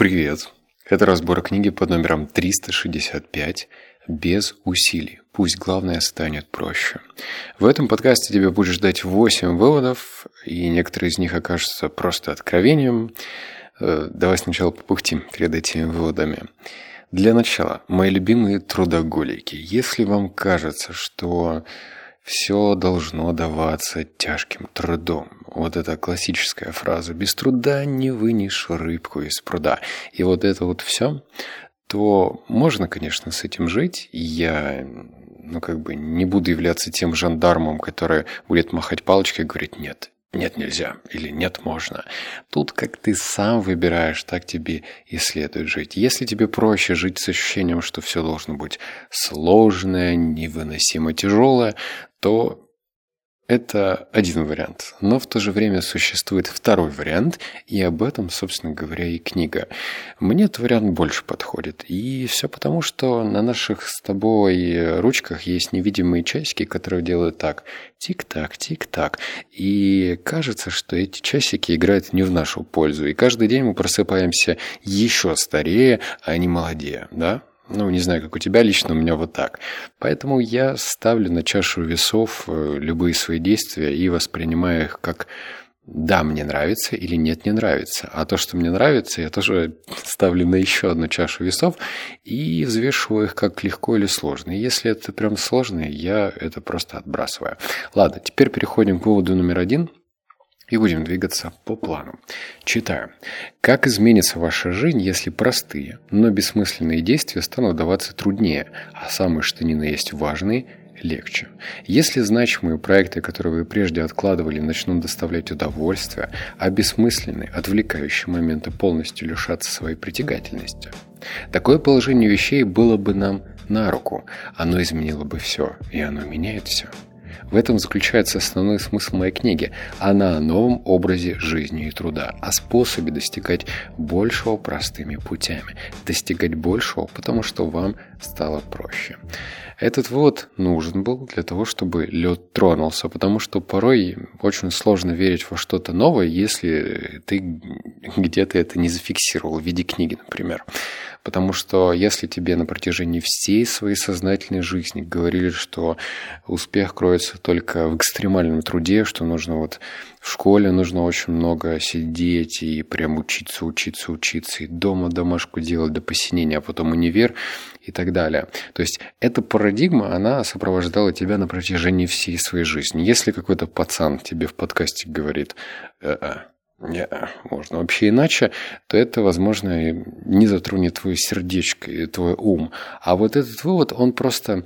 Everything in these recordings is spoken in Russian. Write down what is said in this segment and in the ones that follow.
Привет! Это разбор книги под номером 365 «Без усилий. Пусть главное станет проще». В этом подкасте тебе будет ждать 8 выводов, и некоторые из них окажутся просто откровением. Э, давай сначала попухтим перед этими выводами. Для начала, мои любимые трудоголики. Если вам кажется, что все должно даваться тяжким трудом. Вот эта классическая фраза «без труда не вынешь рыбку из пруда». И вот это вот все, то можно, конечно, с этим жить. Я ну, как бы не буду являться тем жандармом, который будет махать палочкой и говорить «нет, нет, нельзя или нет, можно. Тут как ты сам выбираешь, так тебе и следует жить. Если тебе проще жить с ощущением, что все должно быть сложное, невыносимо тяжелое, то это один вариант. Но в то же время существует второй вариант, и об этом, собственно говоря, и книга. Мне этот вариант больше подходит. И все потому, что на наших с тобой ручках есть невидимые часики, которые делают так. Тик-так, тик-так. И кажется, что эти часики играют не в нашу пользу. И каждый день мы просыпаемся еще старее, а не молодее. Да? Ну, не знаю, как у тебя лично, у меня вот так. Поэтому я ставлю на чашу весов э, любые свои действия и воспринимаю их как да, мне нравится или нет, не нравится. А то, что мне нравится, я тоже ставлю на еще одну чашу весов и взвешиваю их как легко или сложно. И если это прям сложно, я это просто отбрасываю. Ладно, теперь переходим к выводу номер один – и будем двигаться по плану. Читаю. Как изменится ваша жизнь, если простые, но бессмысленные действия станут даваться труднее, а самые что ни на есть важные – легче. Если значимые проекты, которые вы прежде откладывали, начнут доставлять удовольствие, а бессмысленные, отвлекающие моменты полностью лишатся своей притягательности. Такое положение вещей было бы нам на руку. Оно изменило бы все, и оно меняет все. В этом заключается основной смысл моей книги. Она о новом образе жизни и труда, о способе достигать большего простыми путями. Достигать большего, потому что вам стало проще. Этот вывод нужен был для того, чтобы лед тронулся, потому что порой очень сложно верить во что-то новое, если ты где-то это не зафиксировал в виде книги, например. Потому что если тебе на протяжении всей своей сознательной жизни говорили, что успех кроется только в экстремальном труде, что нужно вот в школе нужно очень много сидеть и прям учиться, учиться, учиться, и дома домашку делать до посинения, а потом универ и так далее. То есть эта парадигма, она сопровождала тебя на протяжении всей своей жизни. Если какой-то пацан тебе в подкасте говорит, э-э, не, можно вообще иначе, то это, возможно, не затронет твое сердечко и твой ум. А вот этот вывод, он просто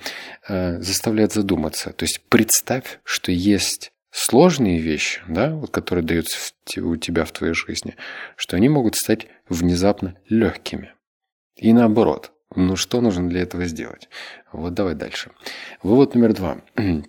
э, заставляет задуматься. То есть представь, что есть сложные вещи, да, вот, которые даются в, у тебя в твоей жизни, что они могут стать внезапно легкими. И наоборот. Ну что нужно для этого сделать? Вот давай дальше. Вывод номер два.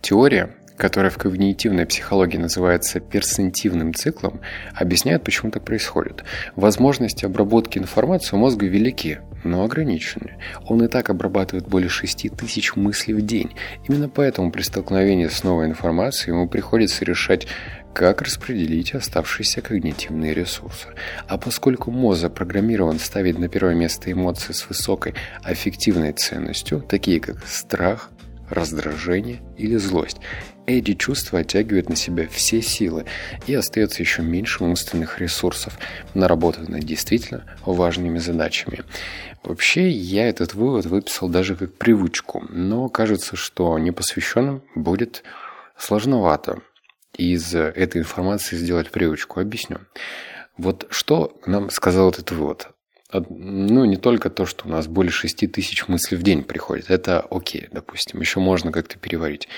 Теория которая в когнитивной психологии называется персентивным циклом, объясняет, почему так происходит. Возможности обработки информации у мозга велики, но ограничены. Он и так обрабатывает более 6 тысяч мыслей в день. Именно поэтому при столкновении с новой информацией ему приходится решать, как распределить оставшиеся когнитивные ресурсы. А поскольку мозг запрограммирован ставить на первое место эмоции с высокой аффективной ценностью, такие как страх, раздражение или злость. Эти чувства оттягивают на себя все силы и остается еще меньше умственных ресурсов на работу над действительно важными задачами. Вообще, я этот вывод выписал даже как привычку, но кажется, что непосвященным будет сложновато из этой информации сделать привычку. Объясню. Вот что нам сказал этот вывод? ну, не только то, что у нас более 6 тысяч мыслей в день приходит. Это окей, допустим, еще можно как-то переварить.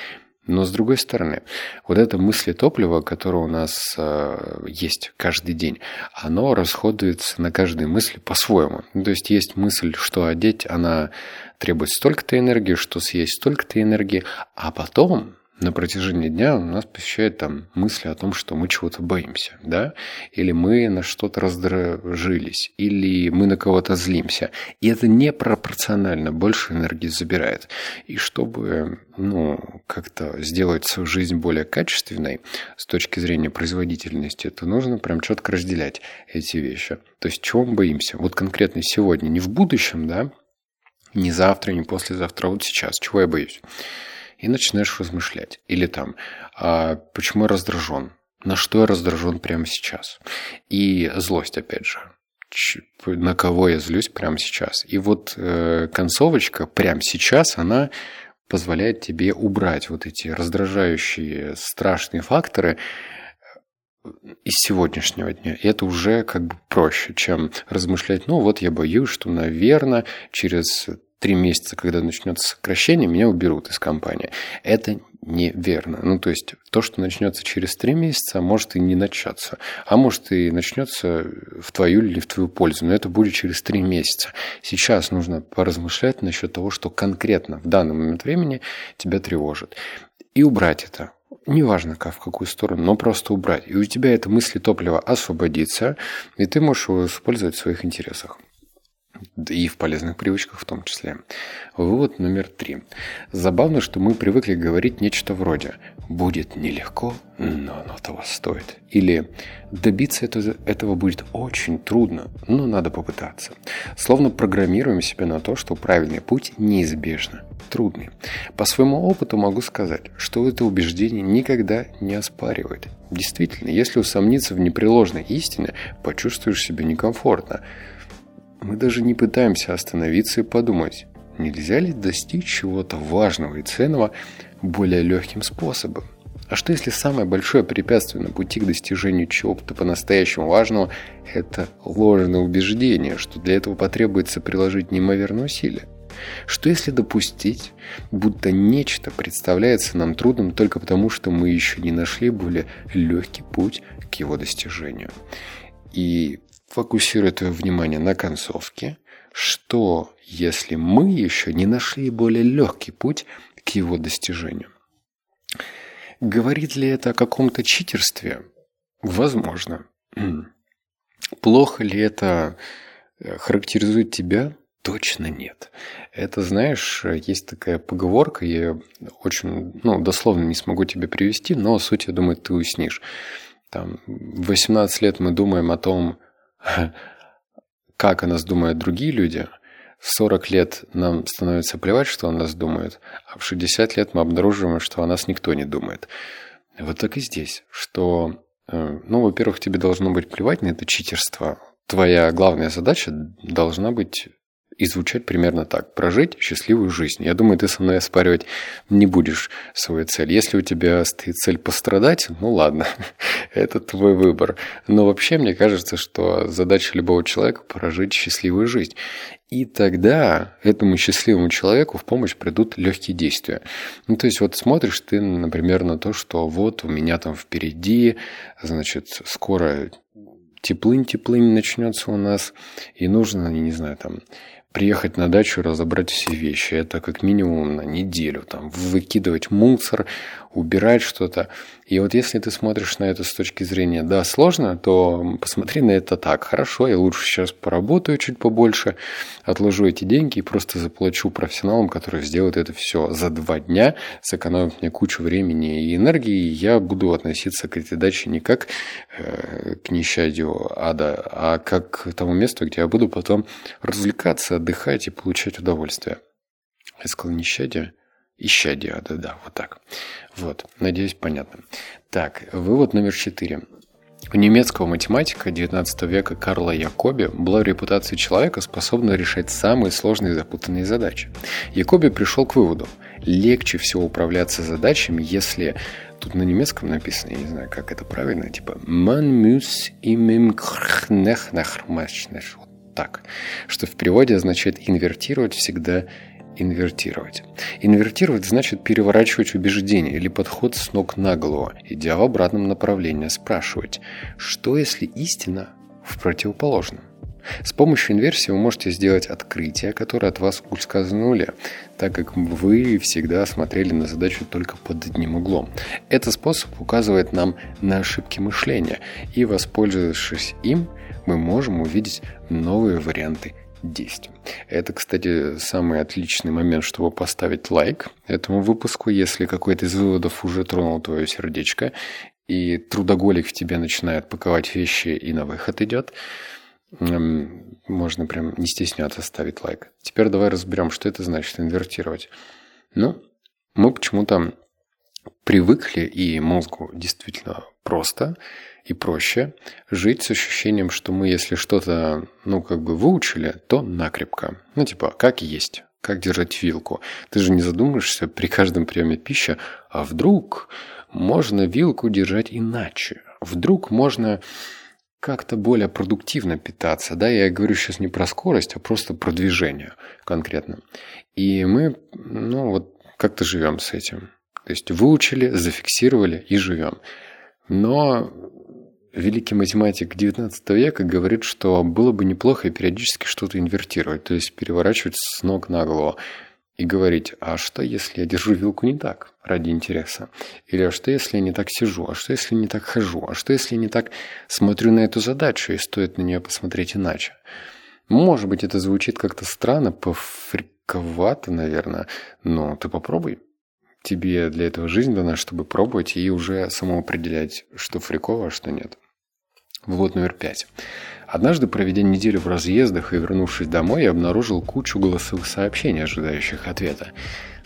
Но с другой стороны, вот это мысли топлива, которое у нас э, есть каждый день, оно расходуется на каждой мысли по-своему. Ну, то есть есть мысль, что одеть, она требует столько-то энергии, что съесть столько-то энергии, а потом на протяжении дня у нас посещают там мысли о том, что мы чего-то боимся, да, или мы на что-то раздражились, или мы на кого-то злимся. И это непропорционально больше энергии забирает. И чтобы, ну, как-то сделать свою жизнь более качественной с точки зрения производительности, то нужно прям четко разделять эти вещи. То есть, чего мы боимся? Вот конкретно сегодня, не в будущем, да, не завтра, не послезавтра, а вот сейчас. Чего я боюсь? И начинаешь размышлять. Или там, а почему я раздражен? На что я раздражен прямо сейчас? И злость, опять же. На кого я злюсь прямо сейчас? И вот э, концовочка прямо сейчас, она позволяет тебе убрать вот эти раздражающие, страшные факторы э, из сегодняшнего дня. И это уже как бы проще, чем размышлять, ну вот я боюсь, что, наверное, через три месяца, когда начнется сокращение, меня уберут из компании. Это неверно. Ну, то есть, то, что начнется через три месяца, может и не начаться. А может и начнется в твою или в твою пользу. Но это будет через три месяца. Сейчас нужно поразмышлять насчет того, что конкретно в данный момент времени тебя тревожит. И убрать это. Неважно, как, в какую сторону, но просто убрать. И у тебя это мысли топлива освободится, и ты можешь его использовать в своих интересах и в полезных привычках в том числе. Вывод номер три. Забавно, что мы привыкли говорить нечто вроде «будет нелегко, но оно того стоит». Или «добиться этого, этого будет очень трудно, но надо попытаться». Словно программируем себя на то, что правильный путь неизбежно трудный. По своему опыту могу сказать, что это убеждение никогда не оспаривает. Действительно, если усомниться в непреложной истине, почувствуешь себя некомфортно – мы даже не пытаемся остановиться и подумать, нельзя ли достичь чего-то важного и ценного более легким способом. А что если самое большое препятствие на пути к достижению чего-то по-настоящему важного – это ложное убеждение, что для этого потребуется приложить неимоверные усилия? Что если допустить, будто нечто представляется нам трудным только потому, что мы еще не нашли более легкий путь к его достижению? И фокусируя твое внимание на концовке, что если мы еще не нашли более легкий путь к его достижению? Говорит ли это о каком-то читерстве? Возможно. Плохо ли это э, характеризует тебя? Точно нет. Это, знаешь, есть такая поговорка, я очень, ну, дословно не смогу тебе привести, но суть, я думаю, ты уснишь. Там, в 18 лет мы думаем о том, как о нас думают другие люди, в 40 лет нам становится плевать, что о нас думают, а в 60 лет мы обнаруживаем, что о нас никто не думает. Вот так и здесь, что, э, ну, во-первых, тебе должно быть плевать на это читерство. Твоя главная задача должна быть и звучать примерно так. Прожить счастливую жизнь. Я думаю, ты со мной оспаривать не будешь свою цель. Если у тебя стоит цель пострадать, ну ладно, это твой выбор. Но вообще мне кажется, что задача любого человека – прожить счастливую жизнь. И тогда этому счастливому человеку в помощь придут легкие действия. Ну, то есть, вот смотришь ты, например, на то, что вот у меня там впереди, значит, скоро теплынь-теплынь начнется у нас, и нужно, не знаю, там, приехать на дачу, разобрать все вещи. Это как минимум на неделю. Там, выкидывать мусор, убирать что-то. И вот если ты смотришь на это с точки зрения, да, сложно, то посмотри на это так. Хорошо, я лучше сейчас поработаю чуть побольше, отложу эти деньги и просто заплачу профессионалам, которые сделают это все за два дня, сэкономят мне кучу времени и энергии, и я буду относиться к этой даче не как э, к несчастью ада, а как к тому месту, где я буду потом развлекаться, отдыхать и получать удовольствие. Я сказал нещадие? Исчадие, да-да, вот так. Вот, надеюсь, понятно. Так, вывод номер четыре. У немецкого математика XIX века Карла Якоби была репутация человека, способного решать самые сложные и запутанные задачи. Якоби пришел к выводу, легче всего управляться задачами, если тут на немецком написано, я не знаю, как это правильно, типа «man muss im вот так, что в переводе означает инвертировать всегда инвертировать. Инвертировать значит переворачивать убеждение или подход с ног на голову, идя в обратном направлении, спрашивать, что если истина в противоположном? С помощью инверсии вы можете сделать открытие, которое от вас ускользнули, так как вы всегда смотрели на задачу только под одним углом. Этот способ указывает нам на ошибки мышления, и воспользовавшись им, мы можем увидеть новые варианты действий. Это, кстати, самый отличный момент, чтобы поставить лайк этому выпуску, если какой-то из выводов уже тронул твое сердечко, и трудоголик в тебе начинает паковать вещи и на выход идет, можно прям не стесняться ставить лайк. Теперь давай разберем, что это значит инвертировать. Ну, мы почему-то привыкли, и мозгу действительно просто и проще жить с ощущением, что мы, если что-то, ну, как бы выучили, то накрепко. Ну, типа, как есть, как держать вилку. Ты же не задумаешься при каждом приеме пищи, а вдруг можно вилку держать иначе? Вдруг можно как-то более продуктивно питаться, да, я говорю сейчас не про скорость, а просто про движение конкретно. И мы, ну, вот как-то живем с этим. То есть выучили, зафиксировали и живем. Но великий математик XIX века говорит, что было бы неплохо периодически что-то инвертировать, то есть переворачивать с ног на голову и говорить, а что если я держу вилку не так ради интереса? Или а что если я не так сижу? А что если не так хожу? А что если не так смотрю на эту задачу и стоит на нее посмотреть иначе? Может быть, это звучит как-то странно, пофриковато, наверное, но ты попробуй. Тебе для этого жизнь дана, чтобы пробовать и уже самоопределять, что фриково, а что нет. Вывод номер пять. Однажды, проведя неделю в разъездах и вернувшись домой, я обнаружил кучу голосовых сообщений, ожидающих ответа.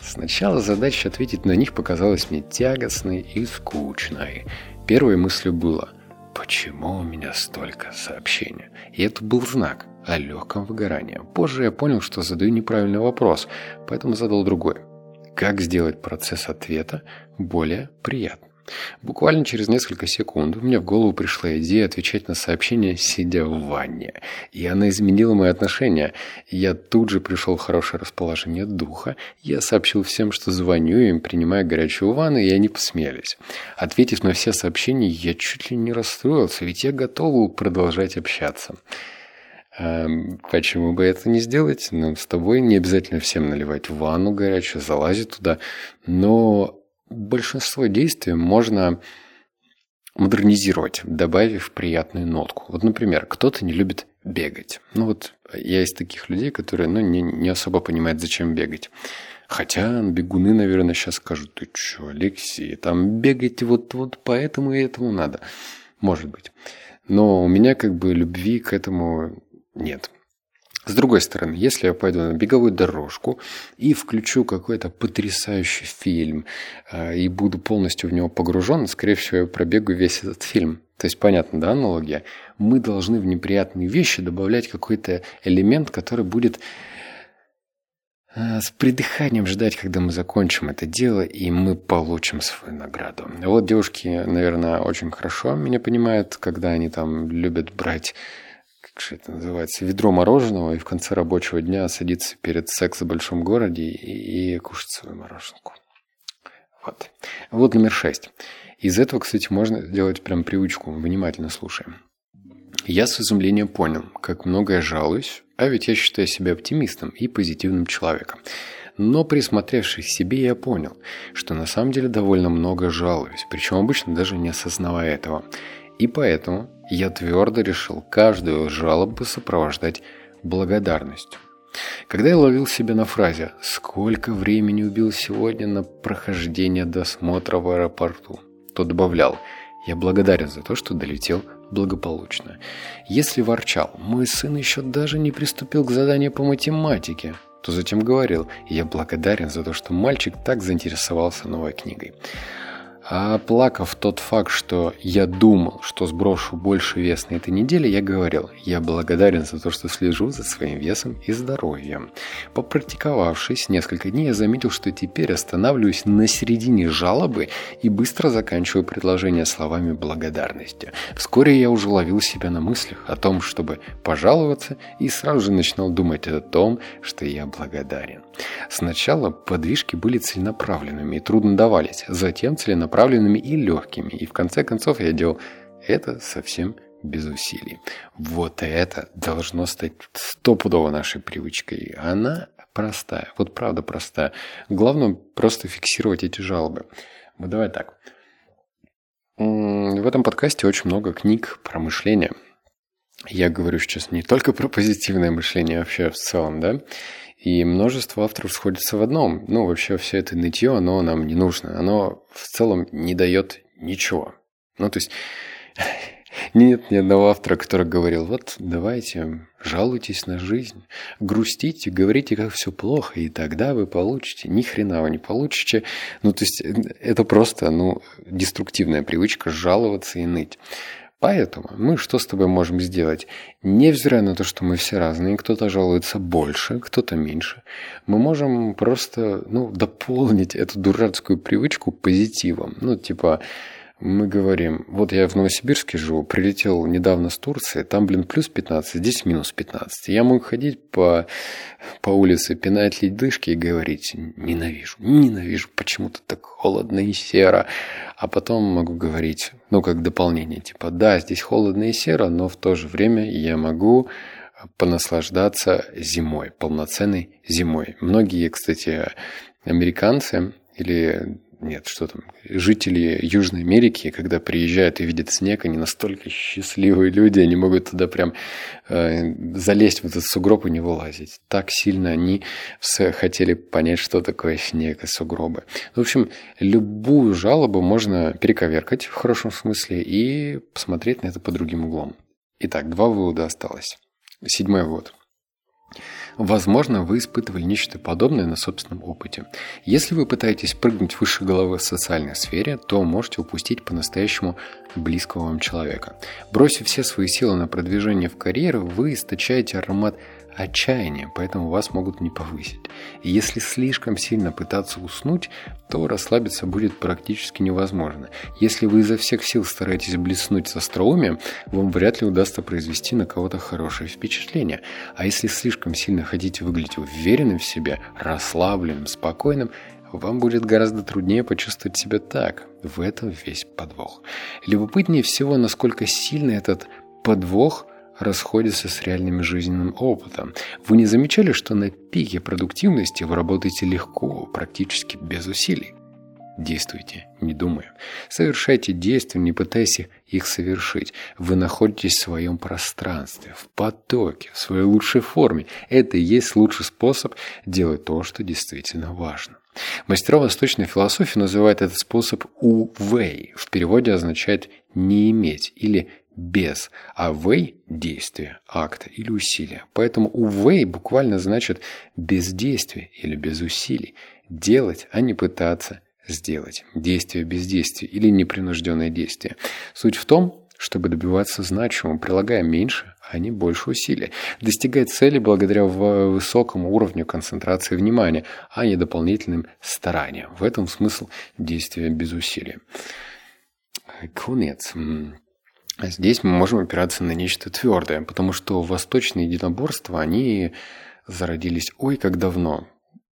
Сначала задача ответить на них показалась мне тягостной и скучной. Первой мыслью было «Почему у меня столько сообщений?» И это был знак о легком выгорании. Позже я понял, что задаю неправильный вопрос, поэтому задал другой. Как сделать процесс ответа более приятным? Буквально через несколько секунд мне в голову пришла идея отвечать на сообщение, сидя в ванне. И она изменила мои отношения. Я тут же пришел в хорошее расположение духа. Я сообщил всем, что звоню им, принимая горячую ванну, и они посмеялись. Ответив на все сообщения, я чуть ли не расстроился, ведь я готов продолжать общаться. Эм, почему бы это не сделать? Ну, с тобой не обязательно всем наливать ванну горячую, залазить туда. Но большинство действий можно модернизировать, добавив приятную нотку. Вот, например, кто-то не любит бегать. Ну вот я из таких людей, которые ну, не, не особо понимают, зачем бегать. Хотя бегуны, наверное, сейчас скажут, ты что, Алексей, там бегать вот, вот поэтому и этому надо. Может быть. Но у меня как бы любви к этому нет. С другой стороны, если я пойду на беговую дорожку и включу какой-то потрясающий фильм э, и буду полностью в него погружен, скорее всего, я пробегу весь этот фильм. То есть, понятно, да, аналогия? Мы должны в неприятные вещи добавлять какой-то элемент, который будет э, с придыханием ждать, когда мы закончим это дело, и мы получим свою награду. Вот девушки, наверное, очень хорошо меня понимают, когда они там любят брать как это называется, ведро мороженого и в конце рабочего дня садиться перед сексом в большом городе и, и кушать свою мороженку. Вот. Вот номер шесть. Из этого, кстати, можно сделать прям привычку. Внимательно слушаем. Я с изумлением понял, как много я жалуюсь, а ведь я считаю себя оптимистом и позитивным человеком. Но присмотревшись к себе, я понял, что на самом деле довольно много жалуюсь, причем обычно даже не осознавая этого. И поэтому я твердо решил каждую жалобу сопровождать благодарностью. Когда я ловил себя на фразе «Сколько времени убил сегодня на прохождение досмотра в аэропорту?», то добавлял «Я благодарен за то, что долетел благополучно». Если ворчал «Мой сын еще даже не приступил к заданию по математике», то затем говорил «Я благодарен за то, что мальчик так заинтересовался новой книгой». А оплакав тот факт, что я думал, что сброшу больше вес на этой неделе, я говорил, я благодарен за то, что слежу за своим весом и здоровьем. Попрактиковавшись несколько дней, я заметил, что теперь останавливаюсь на середине жалобы и быстро заканчиваю предложение словами благодарности. Вскоре я уже ловил себя на мыслях о том, чтобы пожаловаться, и сразу же начинал думать о том, что я благодарен. Сначала подвижки были целенаправленными и трудно давались, затем целенаправленными и легкими, и в конце концов я делал это совсем без усилий. Вот это должно стать стопудово нашей привычкой. Она простая, вот правда простая. Главное просто фиксировать эти жалобы. Вот давай так. В этом подкасте очень много книг про мышление. Я говорю сейчас не только про позитивное мышление, а вообще в целом, да. И множество авторов сходятся в одном. Ну, вообще все это нытье, оно нам не нужно. Оно в целом не дает ничего. Ну, то есть нет ни одного автора, который говорил, вот давайте, жалуйтесь на жизнь, грустите, говорите, как все плохо, и тогда вы получите. Ни хрена вы не получите. Ну, то есть это просто, ну, деструктивная привычка жаловаться и ныть. Поэтому мы что с тобой можем сделать? Невзирая на то, что мы все разные, кто-то жалуется больше, кто-то меньше, мы можем просто ну, дополнить эту дурацкую привычку позитивом. Ну, типа, мы говорим, вот я в Новосибирске живу, прилетел недавно с Турции, там, блин, плюс 15, здесь минус 15. Я мог ходить по, по улице, пинать ледышки и говорить, ненавижу, ненавижу, почему-то так холодно и серо. А потом могу говорить, ну, как дополнение, типа, да, здесь холодно и серо, но в то же время я могу понаслаждаться зимой, полноценной зимой. Многие, кстати, американцы или нет, что там, жители Южной Америки, когда приезжают и видят снег, они настолько счастливые люди, они могут туда прям э, залезть в этот сугроб и не вылазить. Так сильно они все хотели понять, что такое снег и сугробы. В общем, любую жалобу можно перековеркать в хорошем смысле и посмотреть на это под другим углом. Итак, два вывода осталось. Седьмой вывод – Возможно, вы испытывали нечто подобное на собственном опыте. Если вы пытаетесь прыгнуть выше головы в социальной сфере, то можете упустить по-настоящему близкого вам человека. Бросив все свои силы на продвижение в карьеру, вы источаете аромат отчаяние, поэтому вас могут не повысить. И если слишком сильно пытаться уснуть, то расслабиться будет практически невозможно. Если вы изо всех сил стараетесь блеснуть со остроумием, вам вряд ли удастся произвести на кого-то хорошее впечатление. А если слишком сильно хотите выглядеть уверенным в себе, расслабленным, спокойным, вам будет гораздо труднее почувствовать себя так. В этом весь подвох. Любопытнее всего, насколько сильно этот подвох – расходится с реальным жизненным опытом. Вы не замечали, что на пике продуктивности вы работаете легко, практически без усилий? Действуйте, не думая. Совершайте действия, не пытаясь их совершить. Вы находитесь в своем пространстве, в потоке, в своей лучшей форме. Это и есть лучший способ делать то, что действительно важно. Мастера восточной философии называют этот способ «увей». В переводе означает «не иметь» или без, а way – действие, акта или усилия. Поэтому у way буквально значит бездействие или без усилий. Делать, а не пытаться сделать. Действие без действия или непринужденное действие. Суть в том, чтобы добиваться значимого, прилагая меньше, а не больше усилий. Достигать цели благодаря высокому уровню концентрации внимания, а не дополнительным стараниям. В этом смысл действия без усилий. Конец. А здесь мы можем опираться на нечто твердое, потому что восточные единоборства, они зародились ой как давно.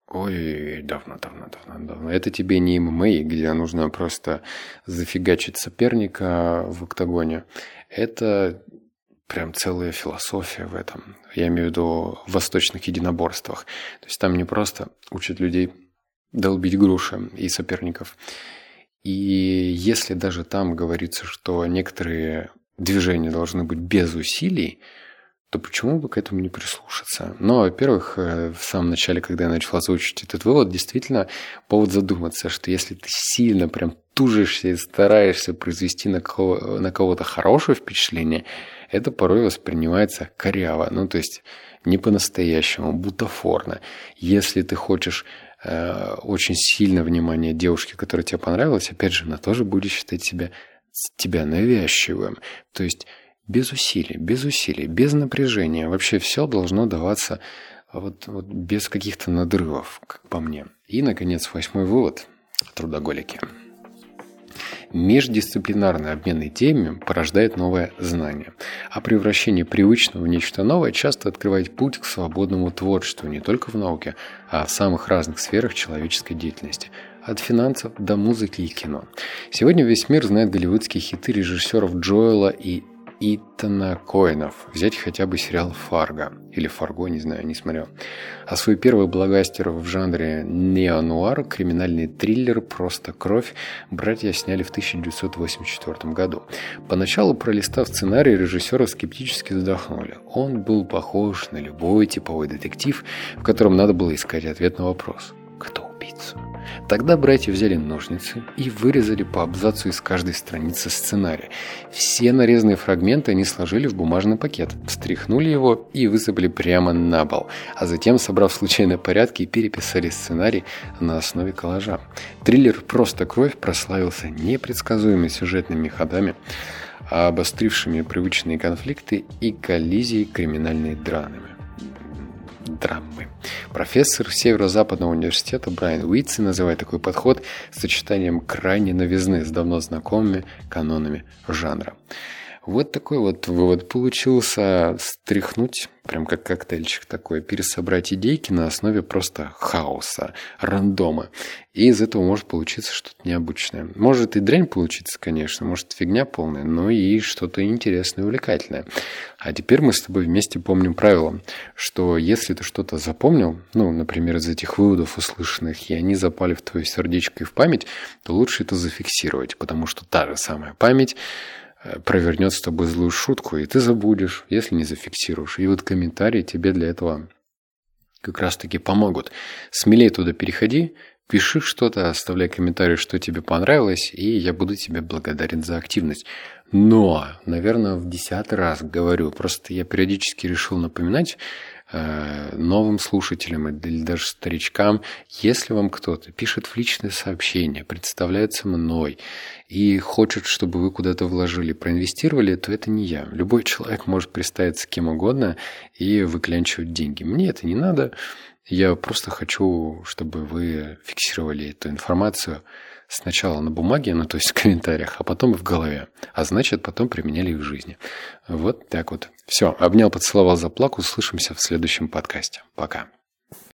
Ой, давно, давно, давно, давно. Это тебе не ММА, где нужно просто зафигачить соперника в октагоне. Это прям целая философия в этом. Я имею в виду в восточных единоборствах. То есть там не просто учат людей долбить груши и соперников. И если даже там говорится, что некоторые движения должны быть без усилий, то почему бы к этому не прислушаться? Но, во-первых, э, в самом начале, когда я начал озвучить этот вывод, действительно повод задуматься, что если ты сильно прям тужишься и стараешься произвести на, кого- на кого-то хорошее впечатление, это порой воспринимается коряво, ну то есть не по-настоящему, бутафорно. Если ты хочешь очень сильно внимание девушки, которая тебе понравилась, опять же, она тоже будет считать себя тебя навязчивым. То есть без усилий, без усилий, без напряжения. Вообще все должно даваться вот, вот без каких-то надрывов, как по мне. И, наконец, восьмой вывод. Трудоголики. Междисциплинарный обмен идеями порождает новое знание, а превращение привычного в нечто новое часто открывает путь к свободному творчеству не только в науке, а в самых разных сферах человеческой деятельности – от финансов до музыки и кино. Сегодня весь мир знает голливудские хиты режиссеров Джоэла и Итана Коинов. Взять хотя бы сериал «Фарго». Или «Фарго», не знаю, не смотрел. А свой первый блокбастер в жанре неонуар, криминальный триллер «Просто кровь» братья сняли в 1984 году. Поначалу, пролистав сценарий, режиссеры скептически вздохнули. Он был похож на любой типовой детектив, в котором надо было искать ответ на вопрос. Тогда братья взяли ножницы и вырезали по абзацу из каждой страницы сценария. Все нарезанные фрагменты они сложили в бумажный пакет, встряхнули его и высыпали прямо на пол, а затем, собрав в случайном порядке, переписали сценарий на основе коллажа. Триллер «Просто кровь» прославился непредсказуемыми сюжетными ходами, обострившими привычные конфликты и коллизии криминальной драмы драмы. Профессор Северо-Западного университета Брайан Уитси называет такой подход сочетанием крайней новизны с давно знакомыми канонами жанра. Вот такой вот вывод получился. Стряхнуть, прям как коктейльчик такой, пересобрать идейки на основе просто хаоса, рандома. И из этого может получиться что-то необычное. Может и дрянь получиться, конечно, может фигня полная, но и что-то интересное и увлекательное. А теперь мы с тобой вместе помним правило, что если ты что-то запомнил, ну, например, из этих выводов услышанных, и они запали в твое сердечко и в память, то лучше это зафиксировать, потому что та же самая память провернет с тобой злую шутку, и ты забудешь, если не зафиксируешь. И вот комментарии тебе для этого как раз-таки помогут. Смелее туда переходи, пиши что-то, оставляй комментарий, что тебе понравилось, и я буду тебе благодарен за активность. Но, наверное, в десятый раз говорю, просто я периодически решил напоминать, Э, новым слушателям или даже старичкам, если вам кто-то пишет в личное сообщение, представляется мной и хочет, чтобы вы куда-то вложили, проинвестировали, то это не я. Любой человек может представиться кем угодно и выклянчивать деньги. Мне это не надо. Я просто хочу, чтобы вы фиксировали эту информацию сначала на бумаге, ну то есть в комментариях, а потом в голове. А значит, потом применяли их в жизни. Вот так вот. Все, обнял, поцеловал, заплакал. Услышимся в следующем подкасте. Пока.